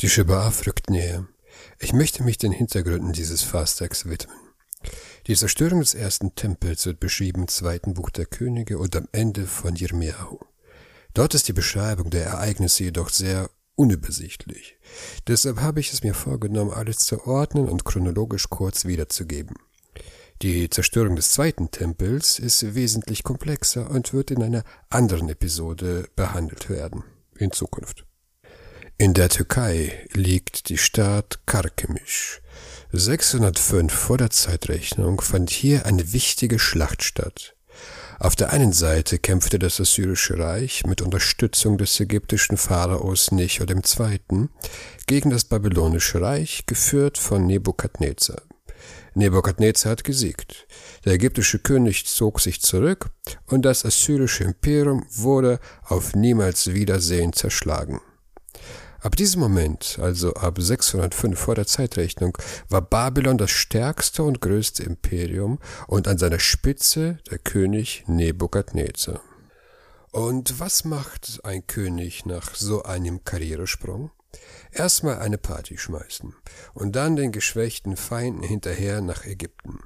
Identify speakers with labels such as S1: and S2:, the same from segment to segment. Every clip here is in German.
S1: Die Schibbaf rückt näher. Ich möchte mich den Hintergründen dieses Fastags widmen. Die Zerstörung des ersten Tempels wird beschrieben im zweiten Buch der Könige und am Ende von Jirmiahu. Dort ist die Beschreibung der Ereignisse jedoch sehr unübersichtlich. Deshalb habe ich es mir vorgenommen, alles zu ordnen und chronologisch kurz wiederzugeben. Die Zerstörung des zweiten Tempels ist wesentlich komplexer und wird in einer anderen Episode behandelt werden in Zukunft. In der Türkei liegt die Stadt Karkemisch. 605 vor der Zeitrechnung fand hier eine wichtige Schlacht statt. Auf der einen Seite kämpfte das Assyrische Reich mit Unterstützung des ägyptischen Pharaos Necho II. gegen das Babylonische Reich, geführt von Nebukadnezar. Nebukadnezar hat gesiegt. Der ägyptische König zog sich zurück und das assyrische Imperium wurde auf niemals Wiedersehen zerschlagen. Ab diesem Moment, also ab 605 vor der Zeitrechnung, war Babylon das stärkste und größte Imperium und an seiner Spitze der König Nebukadnezar. Und was macht ein König nach so einem Karrieresprung? Erstmal eine Party schmeißen und dann den geschwächten Feinden hinterher nach Ägypten.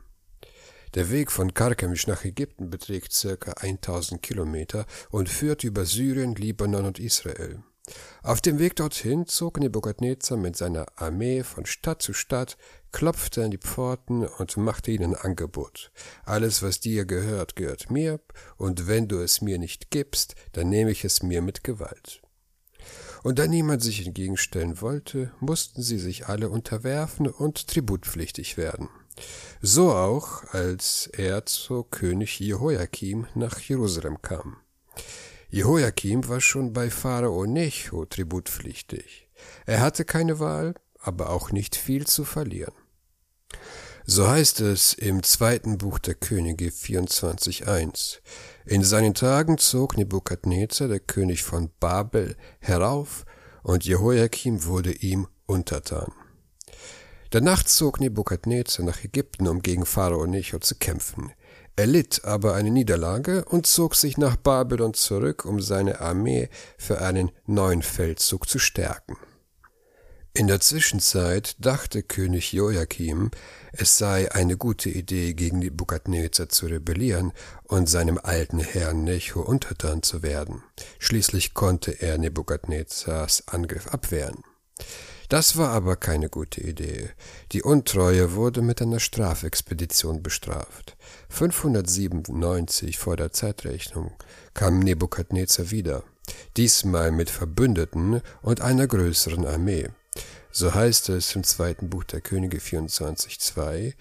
S1: Der Weg von Karkemisch nach Ägypten beträgt circa 1000 Kilometer und führt über Syrien, Libanon und Israel. Auf dem Weg dorthin zog Nebukadnezar mit seiner Armee von Stadt zu Stadt, klopfte an die Pforten und machte ihnen Angebot. Alles, was dir gehört, gehört mir, und wenn du es mir nicht gibst, dann nehme ich es mir mit Gewalt. Und da niemand sich entgegenstellen wollte, mussten sie sich alle unterwerfen und tributpflichtig werden. So auch, als er zu König Jehoiakim nach Jerusalem kam. Jehoiakim war schon bei Pharao Necho tributpflichtig. Er hatte keine Wahl, aber auch nicht viel zu verlieren. So heißt es im zweiten Buch der Könige 24.1. In seinen Tagen zog Nebukadnezar, der König von Babel, herauf, und Jehoiakim wurde ihm untertan. Danach zog Nebukadnezar nach Ägypten, um gegen Pharao Necho zu kämpfen. Er litt aber eine Niederlage und zog sich nach Babylon zurück, um seine Armee für einen neuen Feldzug zu stärken. In der Zwischenzeit dachte König Joachim, es sei eine gute Idee, gegen die Bukadnezar zu rebellieren und seinem alten Herrn Necho untertan zu werden. Schließlich konnte er Nebukadnezars Angriff abwehren. Das war aber keine gute Idee. Die Untreue wurde mit einer Strafexpedition bestraft. 597 vor der Zeitrechnung kam Nebukadnezar wieder, diesmal mit Verbündeten und einer größeren Armee. So heißt es im zweiten Buch der Könige 24.2,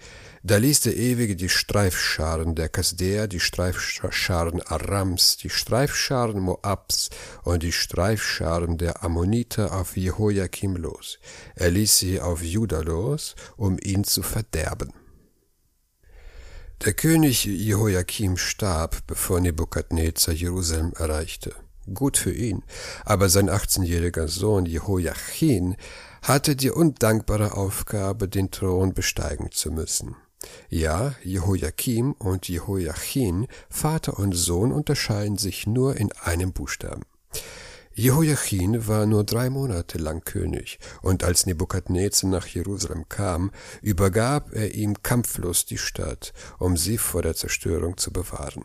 S1: da ließ der Ewige die Streifscharen der Kasdäer, die Streifscharen Arams, die Streifscharen Moabs und die Streifscharen der Ammoniter auf Jehoiakim los. Er ließ sie auf Juda los, um ihn zu verderben. Der König Jehoiakim starb, bevor Nebukadnezar Jerusalem erreichte. Gut für ihn, aber sein 18-jähriger Sohn Jehoiachin hatte die undankbare Aufgabe, den Thron besteigen zu müssen. Ja, Jehoiakim und Jehoiachin, Vater und Sohn, unterscheiden sich nur in einem Buchstaben. Jehoiachin war nur drei Monate lang König, und als Nebukadnezar nach Jerusalem kam, übergab er ihm kampflos die Stadt, um sie vor der Zerstörung zu bewahren.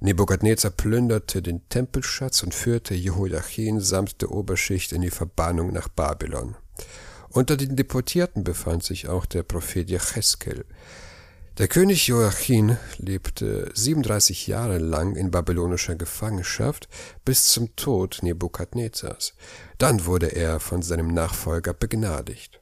S1: Nebukadnezar plünderte den Tempelschatz und führte Jehoiachin samt der Oberschicht in die Verbannung nach Babylon. Unter den Deportierten befand sich auch der Prophet Jecheskel. Der König Joachim lebte 37 Jahre lang in babylonischer Gefangenschaft bis zum Tod Nebukadnezars. Dann wurde er von seinem Nachfolger begnadigt.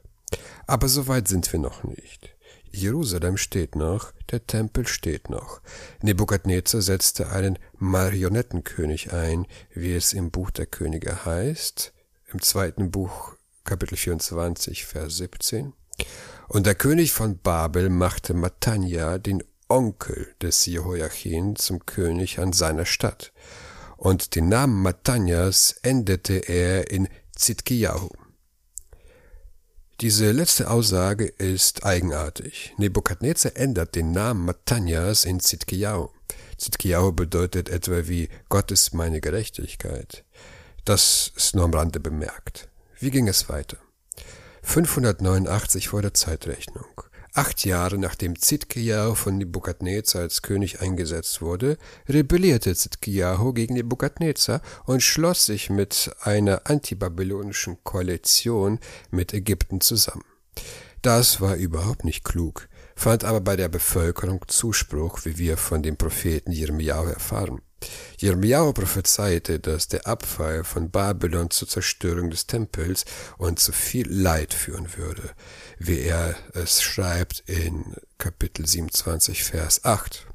S1: Aber so weit sind wir noch nicht. Jerusalem steht noch, der Tempel steht noch. Nebukadnezar setzte einen Marionettenkönig ein, wie es im Buch der Könige heißt, im zweiten Buch Kapitel 24, Vers 17. Und der König von Babel machte Matanja, den Onkel des Jehoiachin, zum König an seiner Stadt. Und den Namen Matanjas änderte er in Zitkiyahu. Diese letzte Aussage ist eigenartig. Nebukadnezar ändert den Namen Matanjas in Zitkiyahu. Zitkiyahu bedeutet etwa wie Gott ist meine Gerechtigkeit. Das ist nur am Rande bemerkt. Wie ging es weiter? 589 vor der Zeitrechnung. Acht Jahre nachdem Zidkiyahu von Nebukadnezar als König eingesetzt wurde, rebellierte Zidkiyahu gegen Nebukadnezar und schloss sich mit einer antibabylonischen Koalition mit Ägypten zusammen. Das war überhaupt nicht klug, fand aber bei der Bevölkerung Zuspruch, wie wir von dem Propheten Jeremiahu erfahren. Jeremiahu prophezeite, dass der Abfall von Babylon zur Zerstörung des Tempels und zu viel Leid führen würde, wie er es schreibt in Kapitel 27, Vers 8.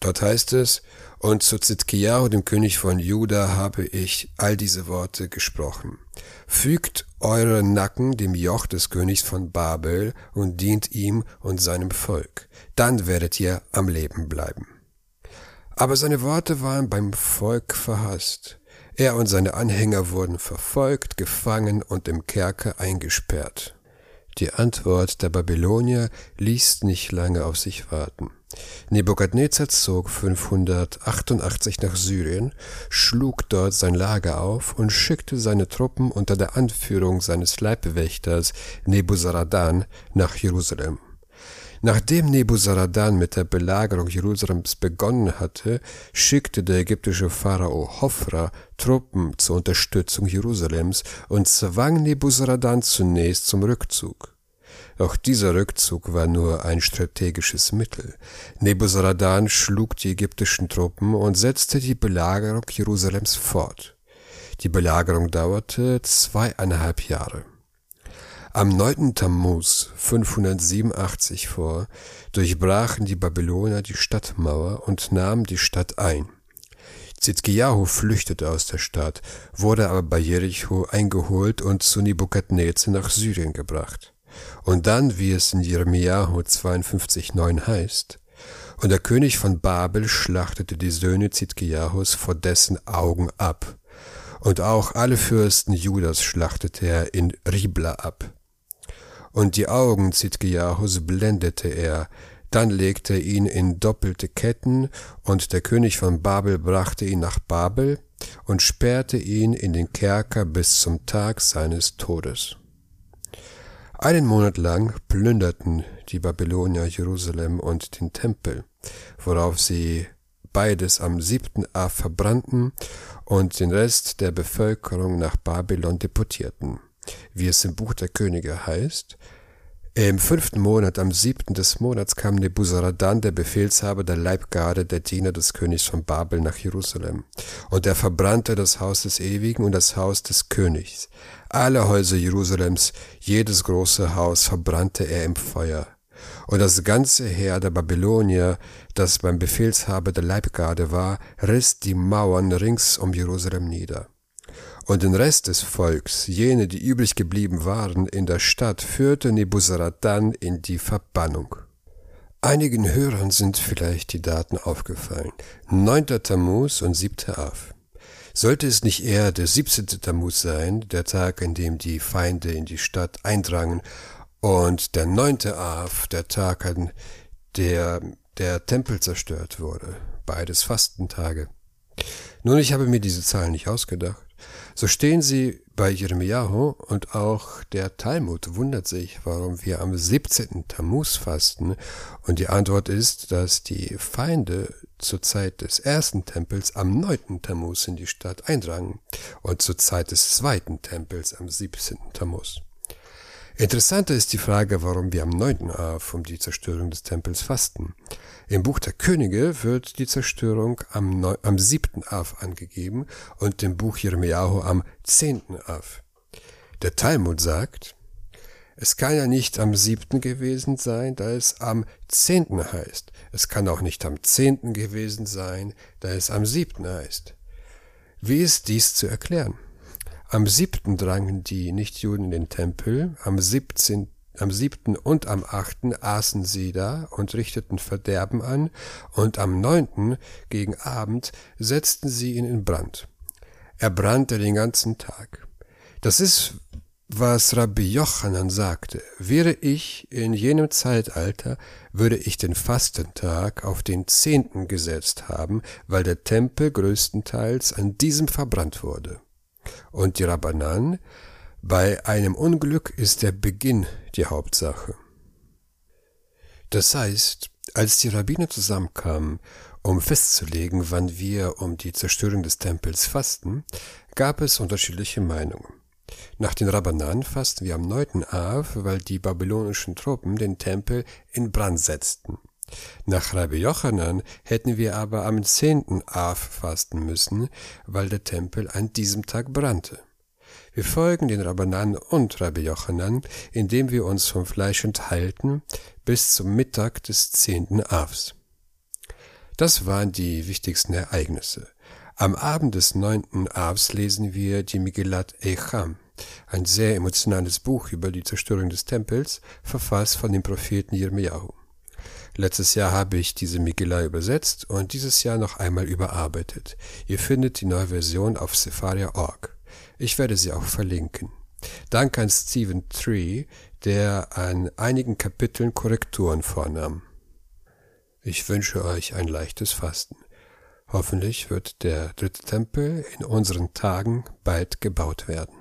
S1: Dort heißt es, und zu Zitkiyahu, dem König von Juda, habe ich all diese Worte gesprochen. Fügt eure Nacken dem Joch des Königs von Babel und dient ihm und seinem Volk. Dann werdet ihr am Leben bleiben. Aber seine Worte waren beim Volk verhasst. Er und seine Anhänger wurden verfolgt, gefangen und im Kerker eingesperrt. Die Antwort der Babylonier ließ nicht lange auf sich warten. Nebukadnezar zog 588 nach Syrien, schlug dort sein Lager auf und schickte seine Truppen unter der Anführung seines Leibwächters Nebuzaradan nach Jerusalem. Nachdem Nebuzaradan mit der Belagerung Jerusalems begonnen hatte, schickte der ägyptische Pharao Hophra Truppen zur Unterstützung Jerusalems und zwang Nebuzaradan zunächst zum Rückzug. Doch dieser Rückzug war nur ein strategisches Mittel. Nebuzaradan schlug die ägyptischen Truppen und setzte die Belagerung Jerusalems fort. Die Belagerung dauerte zweieinhalb Jahre. Am 9. Tammuz 587 vor durchbrachen die Babylonier die Stadtmauer und nahmen die Stadt ein. Zidkiyahu flüchtete aus der Stadt, wurde aber bei Jericho eingeholt und zu Nebukadnezar nach Syrien gebracht. Und dann, wie es in Jeremiahu 52,9 heißt, und der König von Babel schlachtete die Söhne Zidkiyahus vor dessen Augen ab. Und auch alle Fürsten Judas schlachtete er in Ribla ab. Und die Augen Zidkiyahus blendete er, dann legte er ihn in doppelte Ketten, und der König von Babel brachte ihn nach Babel und sperrte ihn in den Kerker bis zum Tag seines Todes. Einen Monat lang plünderten die Babylonier Jerusalem und den Tempel, worauf sie beides am siebten Av verbrannten und den Rest der Bevölkerung nach Babylon deportierten. Wie es im Buch der Könige heißt, im fünften Monat, am siebten des Monats, kam Nebuzaradan, der Befehlshaber der Leibgarde der Diener des Königs von Babel, nach Jerusalem. Und er verbrannte das Haus des Ewigen und das Haus des Königs. Alle Häuser Jerusalems, jedes große Haus verbrannte er im Feuer. Und das ganze Heer der Babylonier, das beim Befehlshaber der Leibgarde war, riss die Mauern rings um Jerusalem nieder und den Rest des Volks, jene, die übrig geblieben waren in der Stadt, führte Nebuzaradan in die Verbannung. Einigen Hörern sind vielleicht die Daten aufgefallen. 9. Tammuz und 7. Av. Sollte es nicht eher der 17. Tammuz sein, der Tag, an dem die Feinde in die Stadt eindrangen, und der 9. Av, der Tag, an der der Tempel zerstört wurde. Beides Fastentage. Nun, ich habe mir diese Zahlen nicht ausgedacht. So stehen sie bei Jeremiahu und auch der Talmud wundert sich, warum wir am 17. Tammuz fasten und die Antwort ist, dass die Feinde zur Zeit des ersten Tempels am 9. Tammuz in die Stadt eindrangen und zur Zeit des zweiten Tempels am 17. Tammuz. Interessanter ist die Frage, warum wir am 9. Av um die Zerstörung des Tempels fasten. Im Buch der Könige wird die Zerstörung am, 9, am 7. Av angegeben und im Buch Jeremiahu am 10. Av. Der Talmud sagt, es kann ja nicht am 7. gewesen sein, da es am 10. heißt. Es kann auch nicht am 10. gewesen sein, da es am 7. heißt. Wie ist dies zu erklären? Am siebten drangen die Nichtjuden in den Tempel, am siebzehnten am siebten und am achten aßen sie da und richteten Verderben an, und am neunten gegen Abend setzten sie ihn in Brand. Er brannte den ganzen Tag. Das ist, was Rabbi Jochanan sagte. Wäre ich in jenem Zeitalter, würde ich den Fastentag auf den zehnten gesetzt haben, weil der Tempel größtenteils an diesem verbrannt wurde. Und die Rabbanan Bei einem Unglück ist der Beginn die Hauptsache. Das heißt, als die Rabbiner zusammenkamen, um festzulegen, wann wir um die Zerstörung des Tempels fasten, gab es unterschiedliche Meinungen. Nach den Rabbanan fasten wir am 9. Av, weil die babylonischen Truppen den Tempel in Brand setzten. Nach Rabbi Jochanan hätten wir aber am 10. Av fasten müssen, weil der Tempel an diesem Tag brannte. Wir folgen den Rabbanan und Rabbi Jochanan, indem wir uns vom Fleisch enthalten bis zum Mittag des 10. Avs. Das waren die wichtigsten Ereignisse. Am Abend des 9. Avs lesen wir die Megillat Echam, ein sehr emotionales Buch über die Zerstörung des Tempels, verfasst von dem Propheten Yirmiyahu. Letztes Jahr habe ich diese Megillah übersetzt und dieses Jahr noch einmal überarbeitet. Ihr findet die neue Version auf Sepharia.org. Ich werde sie auch verlinken. Dank an Stephen Tree, der an einigen Kapiteln Korrekturen vornahm. Ich wünsche euch ein leichtes Fasten. Hoffentlich wird der dritte Tempel in unseren Tagen bald gebaut werden.